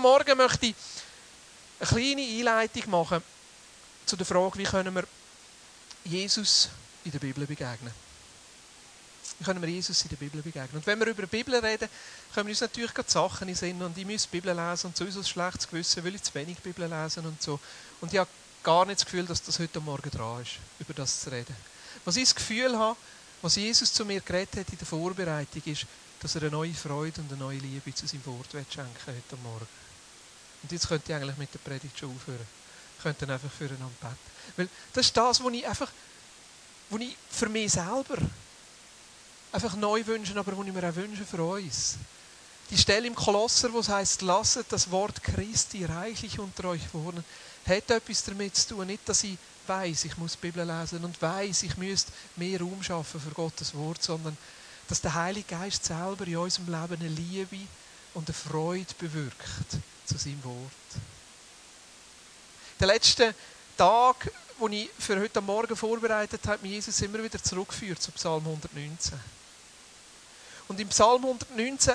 Morgen möchte ich eine kleine Einleitung machen zu der Frage, wie können wir Jesus in der Bibel begegnen. Wie können wir Jesus in der Bibel begegnen? Und wenn wir über die Bibel reden, können wir uns natürlich gerade Sachen in Sinn und ich muss die Bibel lesen und sowieso ein schlechtes Gewissen, weil ich zu wenig Bibel lesen und so. Und ich habe gar nicht das Gefühl, dass das heute Morgen dran ist, über das zu reden. Was ich das Gefühl habe, was Jesus zu mir geredet hat in der Vorbereitung, ist, dass er eine neue Freude und eine neue Liebe zu seinem Wort schenken heute Morgen. Und jetzt könnte ich eigentlich mit der Predigt schon aufhören. Könnte dann einfach füreinander beten. Weil das ist das, was ich einfach, was ich für mich selber einfach neu wünsche, aber was ich mir auch wünsche für uns. Die Stelle im Kolosser, wo es heißt, lasset das Wort Christi reichlich unter euch wohnen, hat etwas damit zu tun. Nicht, dass ich weiß, ich muss die Bibel lesen und weiß, ich müsste mehr Raum schaffen für Gottes Wort, sondern dass der Heilige Geist selber in unserem Leben eine Liebe und eine Freude bewirkt zu seinem Wort. Der letzte Tag, wo ich für heute Morgen vorbereitet habe, hat mich Jesus immer wieder zurückgeführt zu Psalm 119. Und im Psalm 119,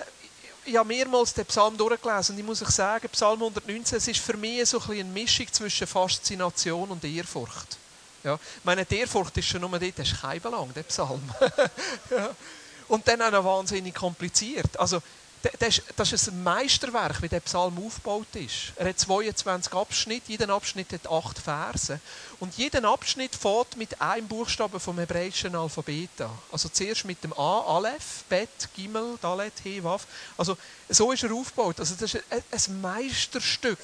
ich habe mehrmals den Psalm durchgelesen und ich muss euch sagen, Psalm 119, es ist für mich so ein eine Mischung zwischen Faszination und Ehrfurcht. Ja, meine, die Ehrfurcht ist schon nur dort, das ist kein Belang, der Psalm. ja. Und dann auch noch wahnsinnig kompliziert. Also, das ist ein Meisterwerk, wie der Psalm aufgebaut ist. Er hat 22 Abschnitte, jeder Abschnitt hat acht Verse. Und jeder Abschnitt fährt mit einem Buchstaben vom hebräischen Alphabet an. Also zuerst mit dem A, Aleph, Bet, Gimel, Dalet, He, Waf. Also so ist er aufgebaut. Also das ist ein Meisterstück.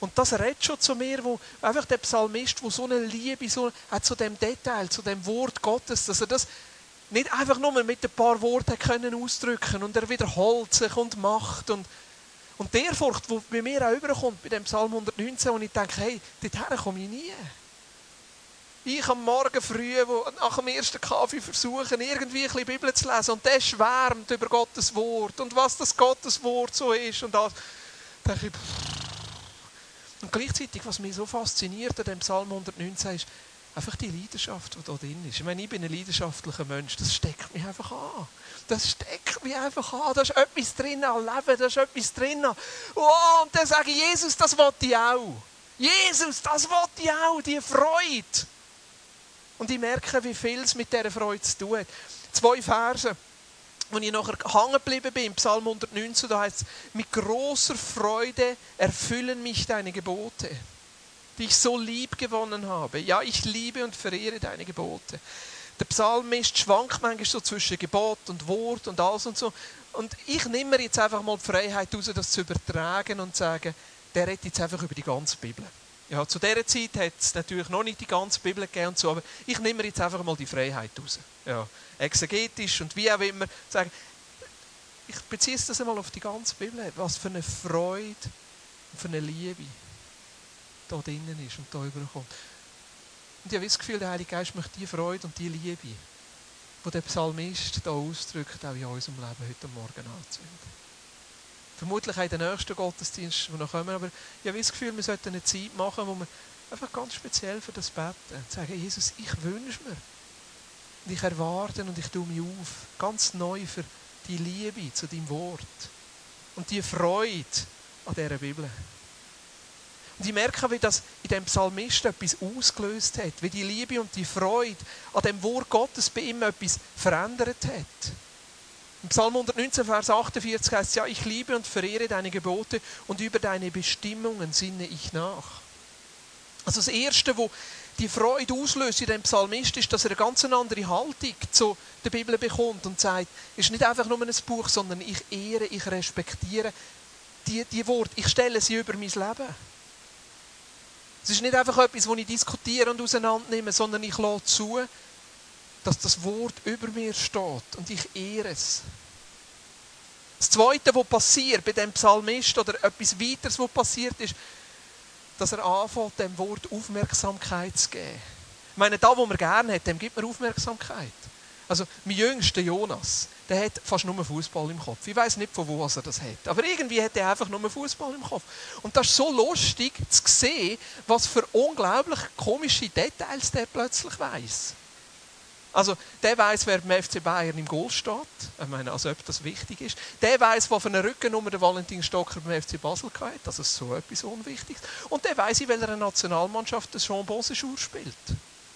Und das redet schon zu mir, wo einfach der Psalmist, wo so eine Liebe so, hat zu dem Detail, zu dem Wort Gottes, dass er das nicht einfach nur mit ein paar Worten können ausdrücken und er wiederholt sich und macht und und die Ehrfurcht, die bei mir auch überkommt, bei dem Psalm 119, wo ich denke, hey, dorthin komme ich nie. Ich am Morgen früh, wo, nach dem ersten Kaffee versuchen, irgendwie ein bisschen Bibel zu lesen und der schwärmt über Gottes Wort und was das Gottes Wort so ist und das. denke ich, und gleichzeitig, was mich so fasziniert an dem Psalm 119 ist, Einfach die Leidenschaft, die da drin ist. Ich meine, ich bin ein leidenschaftlicher Mensch. Das steckt mich einfach an. Das steckt mich einfach an. Da ist etwas drin am Leben. Da ist etwas drin. Oh, und dann sage ich, Jesus, das wollte ich auch. Jesus, das wollte ich auch. Die Freude. Und ich merke, wie viel es mit dieser Freude zu tun hat. Zwei Verse, wo ich nachher hängen geblieben bin, im Psalm 119, da heißt es, mit großer Freude erfüllen mich deine Gebote die ich so lieb gewonnen habe. Ja, ich liebe und verehre deine Gebote. Der Psalmist schwankt manchmal so zwischen Gebot und Wort und alles und so. Und ich nehme mir jetzt einfach mal die Freiheit raus, das zu übertragen und zu sagen, der redet jetzt einfach über die ganze Bibel. Ja, zu dieser Zeit hat es natürlich noch nicht die ganze Bibel gegeben und so, aber ich nehme mir jetzt einfach mal die Freiheit raus. Ja, exegetisch und wie auch immer. Sagen, ich beziehe das einmal auf die ganze Bibel. Was für eine Freude und für eine Liebe da drinnen ist und da überkommt. Und ich habe das Gefühl, der Heilige Geist möchte die Freude und die Liebe, die der Psalmist da ausdrückt, auch in unserem Leben heute Morgen anzünden. Vermutlich auch den nächsten Gottesdienst, der noch kommen, aber ich habe das Gefühl, wir sollten eine Zeit machen, wo wir einfach ganz speziell für das beten. Sagen, Jesus, ich wünsche mir. Und ich erwarte und ich tue mich auf, ganz neu für die Liebe zu deinem Wort. Und die Freude an dieser Bibel. Und ich merke, wie das in dem Psalmist etwas ausgelöst hat, wie die Liebe und die Freude an dem Wort Gottes bei ihm etwas verändert hat. Im Psalm 119, Vers 48 heißt es, ja, ich liebe und verehre deine Gebote und über deine Bestimmungen sinne ich nach. Also das Erste, wo die Freude auslöst in dem Psalmist, ist, dass er eine ganz andere Haltung zu der Bibel bekommt und sagt, es ist nicht einfach nur ein Buch, sondern ich ehre, ich respektiere die, die Worte, ich stelle sie über mein Leben. Es ist nicht einfach etwas, das ich diskutiere und auseinandernehme, sondern ich lasse zu, dass das Wort über mir steht und ich ehre es. Das Zweite, was passiert bei dem Psalmist oder etwas weiteres, was passiert ist, dass er anfängt, dem Wort Aufmerksamkeit zu geben. Ich meine, da, wo man gerne hat, dem gibt man Aufmerksamkeit. Also, mein jüngster Jonas, der hat fast nur Fußball im Kopf. Ich weiß nicht, von wo er das hat. Aber irgendwie hat er einfach nur Fußball im Kopf. Und das ist so lustig zu sehen, was für unglaublich komische Details der plötzlich weiß. Also, der weiß, wer beim FC Bayern im Goal steht. Ich meine, als ob das wichtig ist. Der weiß, wo für eine Rückennummer der Valentin Stocker beim FC Basel hatte. Das ist so etwas Unwichtiges. Und der weiß, in welcher Nationalmannschaft der Jean Bosenschur spielt.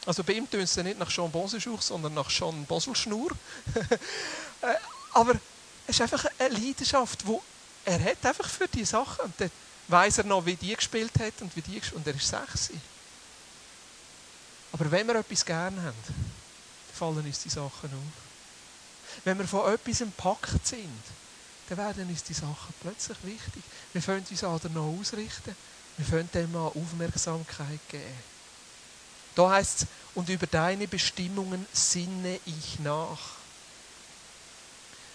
Also bei ihm tun sie nicht nach Jean Bosenschur, sondern nach Jean Boselschnur. Äh, aber es ist einfach eine Leidenschaft, wo er hat einfach für die Sachen. Und dann weiß er noch, wie die gespielt hat und wie die und er ist sechs. Aber wenn wir etwas gerne haben, fallen uns die Sachen auf. Wenn wir von etwas empackt sind, dann werden uns die Sachen plötzlich wichtig. Wir können uns an noch ausrichten. Wir können dem mal Aufmerksamkeit geben. Da heißt es, und über deine Bestimmungen sinne ich nach.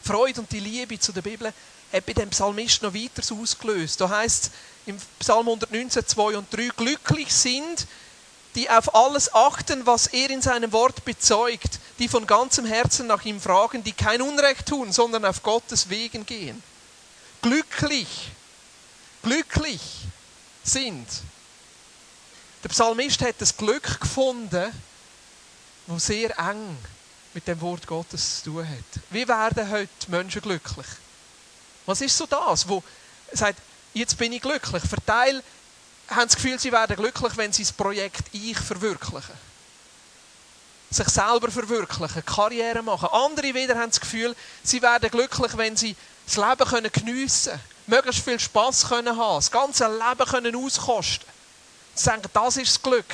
Freude und die Liebe zu der Bibel hat bei dem Psalmist noch weiter ausgelöst. Da heißt es im Psalm 119, 2 und 3, glücklich sind, die auf alles achten, was er in seinem Wort bezeugt, die von ganzem Herzen nach ihm fragen, die kein Unrecht tun, sondern auf Gottes Wegen gehen. Glücklich, glücklich sind. Der Psalmist hat das Glück gefunden, wo sehr eng mit dem Wort Gottes zu tun hat. Wie werden heute Menschen glücklich? Was ist so das, wo sagt, jetzt bin ich glücklich? Verteil haben das Gefühl, sie werden glücklich, wenn sie das Projekt Ich verwirklichen. Sich selber verwirklichen, Karriere machen. Andere wieder haben das Gefühl, sie werden glücklich, wenn sie das Leben können geniessen können, möglichst viel Spass können haben, das ganze Leben können auskosten. Sagen, das ist das Glück.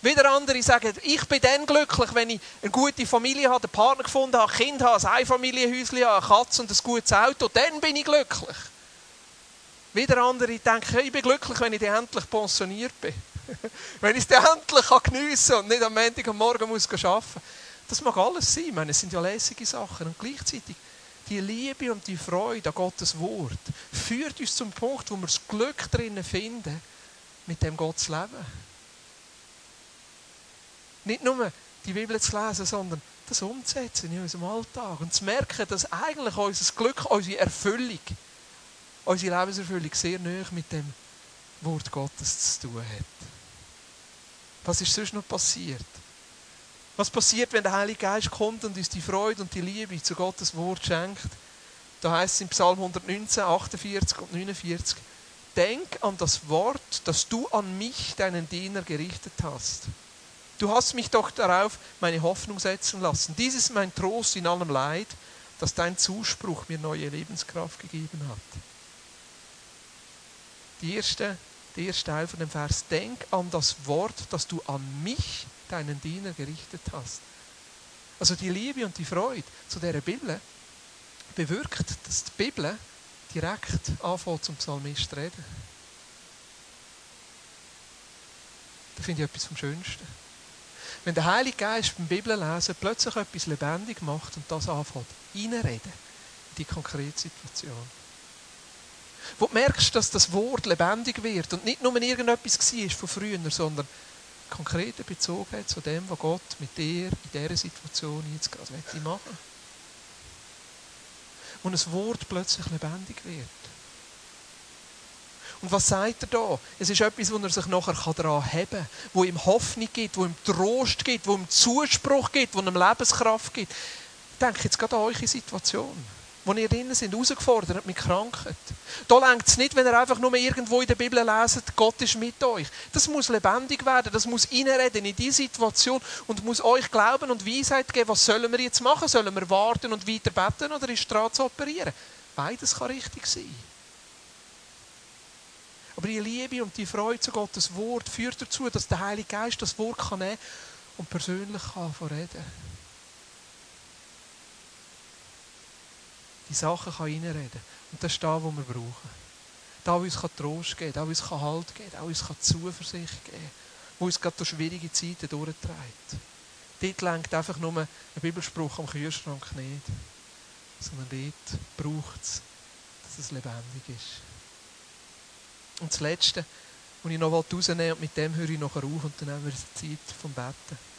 Wieder andere sagen, ich bin dann glücklich, wenn ich eine gute Familie habe, einen Partner gefunden habe, ein Kind habe, ein Einfamilienhäuschen habe, eine Katze und ein gutes Auto. Dann bin ich glücklich. Wieder andere denken, ich bin glücklich, wenn ich endlich pensioniert bin. wenn ich es endlich geniessen kann und nicht am Montag am Morgen muss arbeiten muss. Das mag alles sein. Meine, es sind ja lässige Sachen. Und gleichzeitig die Liebe und die Freude an Gottes Wort führt uns zum Punkt, wo wir das Glück drinnen finden, mit dem Gott zu leben. Nicht nur die Bibel zu lesen, sondern das umzusetzen in unserem Alltag und zu merken, dass eigentlich unser Glück, unsere Erfüllung, unsere Lebenserfüllung sehr nah mit dem Wort Gottes zu tun hat. Was ist sonst noch passiert? Was passiert, wenn der Heilige Geist kommt und uns die Freude und die Liebe zu Gottes Wort schenkt? Da heißt es in Psalm 119, 48 und 49, Denk an das Wort, das du an mich, deinen Diener, gerichtet hast. Du hast mich doch darauf meine Hoffnung setzen lassen. Dies ist mein Trost in allem Leid, dass dein Zuspruch mir neue Lebenskraft gegeben hat die erste, der erste Teil von dem Vers, denk an das Wort, das du an mich, deinen Diener, gerichtet hast. Also die Liebe und die Freude zu der Bibel bewirkt, dass die Bibel direkt anfängt zum Psalmist reden. Da finde ich etwas vom Schönsten. Wenn der Heilige Geist beim Bibellesen plötzlich etwas lebendig macht und das anfängt, reinreden in die konkrete Situation. Wo du merkst, dass das Wort lebendig wird und nicht nur irgendetwas war von früher, sondern konkrete Bezogenheit zu dem, was Gott mit dir in dieser Situation jetzt gerade machen möchte. Wo ein Wort plötzlich lebendig wird. Und was sagt er da? Es ist etwas, wo er sich nachher daran haben kann, wo ihm Hoffnung gibt, wo ihm Trost gibt, wo ihm Zuspruch gibt, wo ihm Lebenskraft gibt. Ich denke jetzt gerade an eure Situation wo ihr drinnen sind, herausgefordert mit Krankheit. Da längt es nicht, wenn ihr einfach nur irgendwo in der Bibel leset, Gott ist mit euch. Das muss lebendig werden, das muss reinreden in diese Situation und muss euch Glauben und Weisheit geben, was sollen wir jetzt machen? Sollen wir warten und weiter beten oder ist dran zu operieren? Beides kann richtig sein. Aber die Liebe und die Freude zu Gottes Wort führt dazu, dass der Heilige Geist das Wort kann nehmen und persönlich kann reden die Sachen kann reinreden Und das ist da, wo wir brauchen. Da, wo uns Trost geben kann, da, uns Halt geben kann, da, uns Zuversicht geben kann, wo uns gerade durch schwierige Zeiten durchtreibt. Dort lenkt einfach nur ein Bibelspruch am Kühlschrank nicht, sondern dort braucht es, dass es lebendig ist. Und das Letzte, was ich noch rausnehmen und mit dem höre ich nachher auf und dann haben wir die Zeit vom Betten.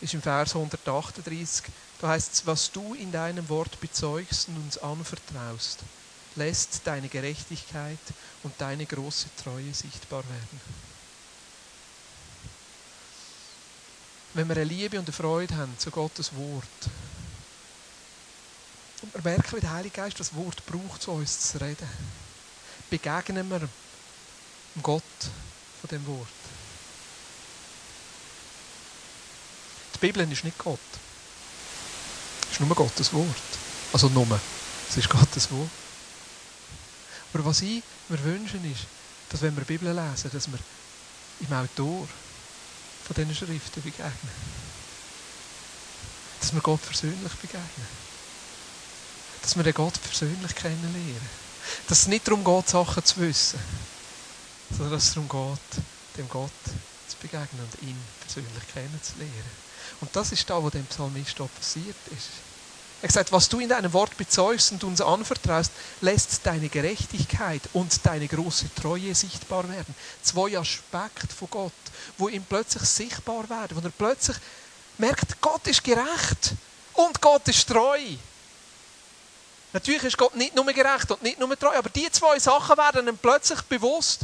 Ist im Vers 138. Da heißt es, was du in deinem Wort bezeugst und uns anvertraust, lässt deine Gerechtigkeit und deine große Treue sichtbar werden. wenn wir eine Liebe und eine Freude haben zu Gottes Wort, und wir merken, wie der Heilige Geist das Wort braucht, zu uns zu reden, begegnen wir Gott von dem Wort. Die Bibel ist nicht Gott. Es ist nur Gottes Wort. Also nur. Es ist Gottes Wort. Aber was ich mir wünschen ist, dass wenn wir die Bibel lesen, dass wir im Autor von diesen Schriften begegnen. Dass wir Gott persönlich begegnen. Dass wir den Gott persönlich kennenlernen. Dass es nicht darum geht, Sachen zu wissen, sondern dass es darum geht, dem Gott zu begegnen und ihn persönlich kennenzulernen. Und das ist da, wo dem Psalmist auch passiert ist. Er sagt, was du in deinem Wort bezeugst und uns anvertraust, lässt deine Gerechtigkeit und deine große Treue sichtbar werden. Zwei Aspekte von Gott, wo ihm plötzlich sichtbar werden, wo er plötzlich merkt, Gott ist gerecht und Gott ist treu. Natürlich ist Gott nicht nur gerecht und nicht nur treu, aber die zwei Sachen werden ihm plötzlich bewusst,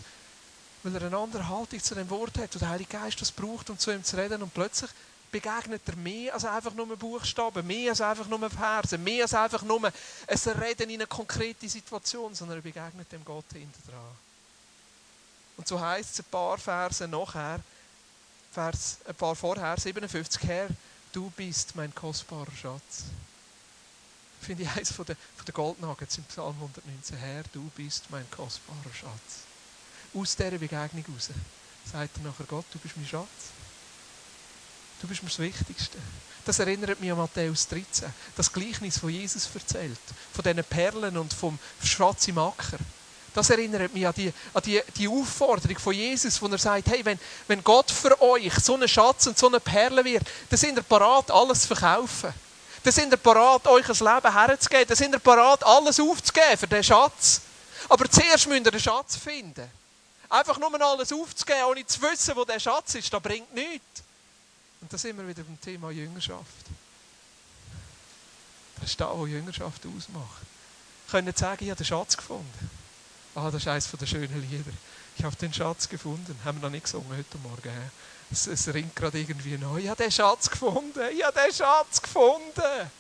weil er eine andere Haltung zu dem Wort hat und der Heilige Geist das braucht, um zu ihm zu reden und plötzlich begegnet er mehr als einfach nur Buchstaben, mehr als einfach nur Versen, mehr als einfach nur ein Reden in eine konkrete Situation, sondern er begegnet dem Gott hinter dran. Und so heißt es ein paar Verse nachher, Vers, ein paar vorher, 57, Herr, du bist mein kostbarer Schatz. Finde ich eines von den, von den Goldnuggets im Psalm 119. Herr, du bist mein kostbarer Schatz. Aus dieser Begegnung heraus sagt er nachher Gott, du bist mein Schatz. Du bist mir das Wichtigste. Das erinnert mich an Matthäus 13. Das Gleichnis, von Jesus erzählt. Von diesen Perlen und vom Schatz im Acker. Das erinnert mich an die, an die, die Aufforderung von Jesus, wo er sagt, hey, wenn, wenn Gott für euch so einen Schatz und so eine Perle wird, dann sind ihr parat, alles zu verkaufen. Dann sind ihr parat, euch ein Leben herzugeben. Dann sind ihr parat, alles aufzugeben für den Schatz. Aber zuerst müsst ihr den Schatz finden. Einfach nur alles aufzugeben, ohne zu wissen, wo der Schatz ist, das bringt nichts. Und da sind wir wieder beim Thema Jüngerschaft. Das ist das, was Jüngerschaft ausmacht. Können sagen, ich habe den Schatz gefunden. Ah, das ist eines der schönen Lieder. Ich habe den Schatz gefunden. Haben wir noch nicht gesungen heute Morgen. Es, es ringt gerade irgendwie neu. Ich habe den Schatz gefunden. Ich habe den Schatz gefunden.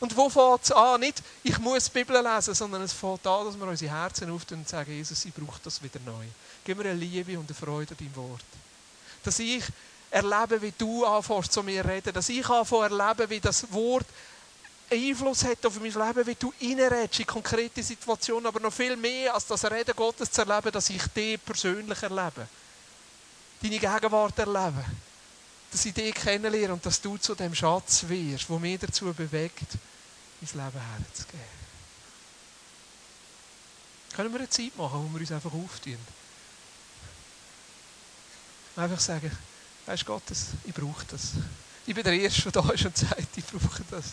Und wo fängt es an? Nicht, ich muss die Bibel lesen, sondern es fängt an, dass wir unsere Herzen auftun und sagen, Jesus, ich brauche das wieder neu. Gib mir eine Liebe und eine Freude an deinem Wort. Dass ich erleben, wie du anfängst zu mir reden. Dass ich anfange erleben, wie das Wort Einfluss hat auf mein Leben, wie du reinredest in konkrete Situationen, aber noch viel mehr als das Reden Gottes zu erleben, dass ich dich persönlich erlebe. Deine Gegenwart erlebe. Dass ich dich kennenlerne und dass du zu dem Schatz wirst, der mich dazu bewegt, mein Leben herzugeben. Können wir eine Zeit machen, wo wir uns einfach auftun? Einfach sagen, Weißt du, Gottes, ich brauche das. Ich bin der Erste, der da ist und sagt, ich brauche das.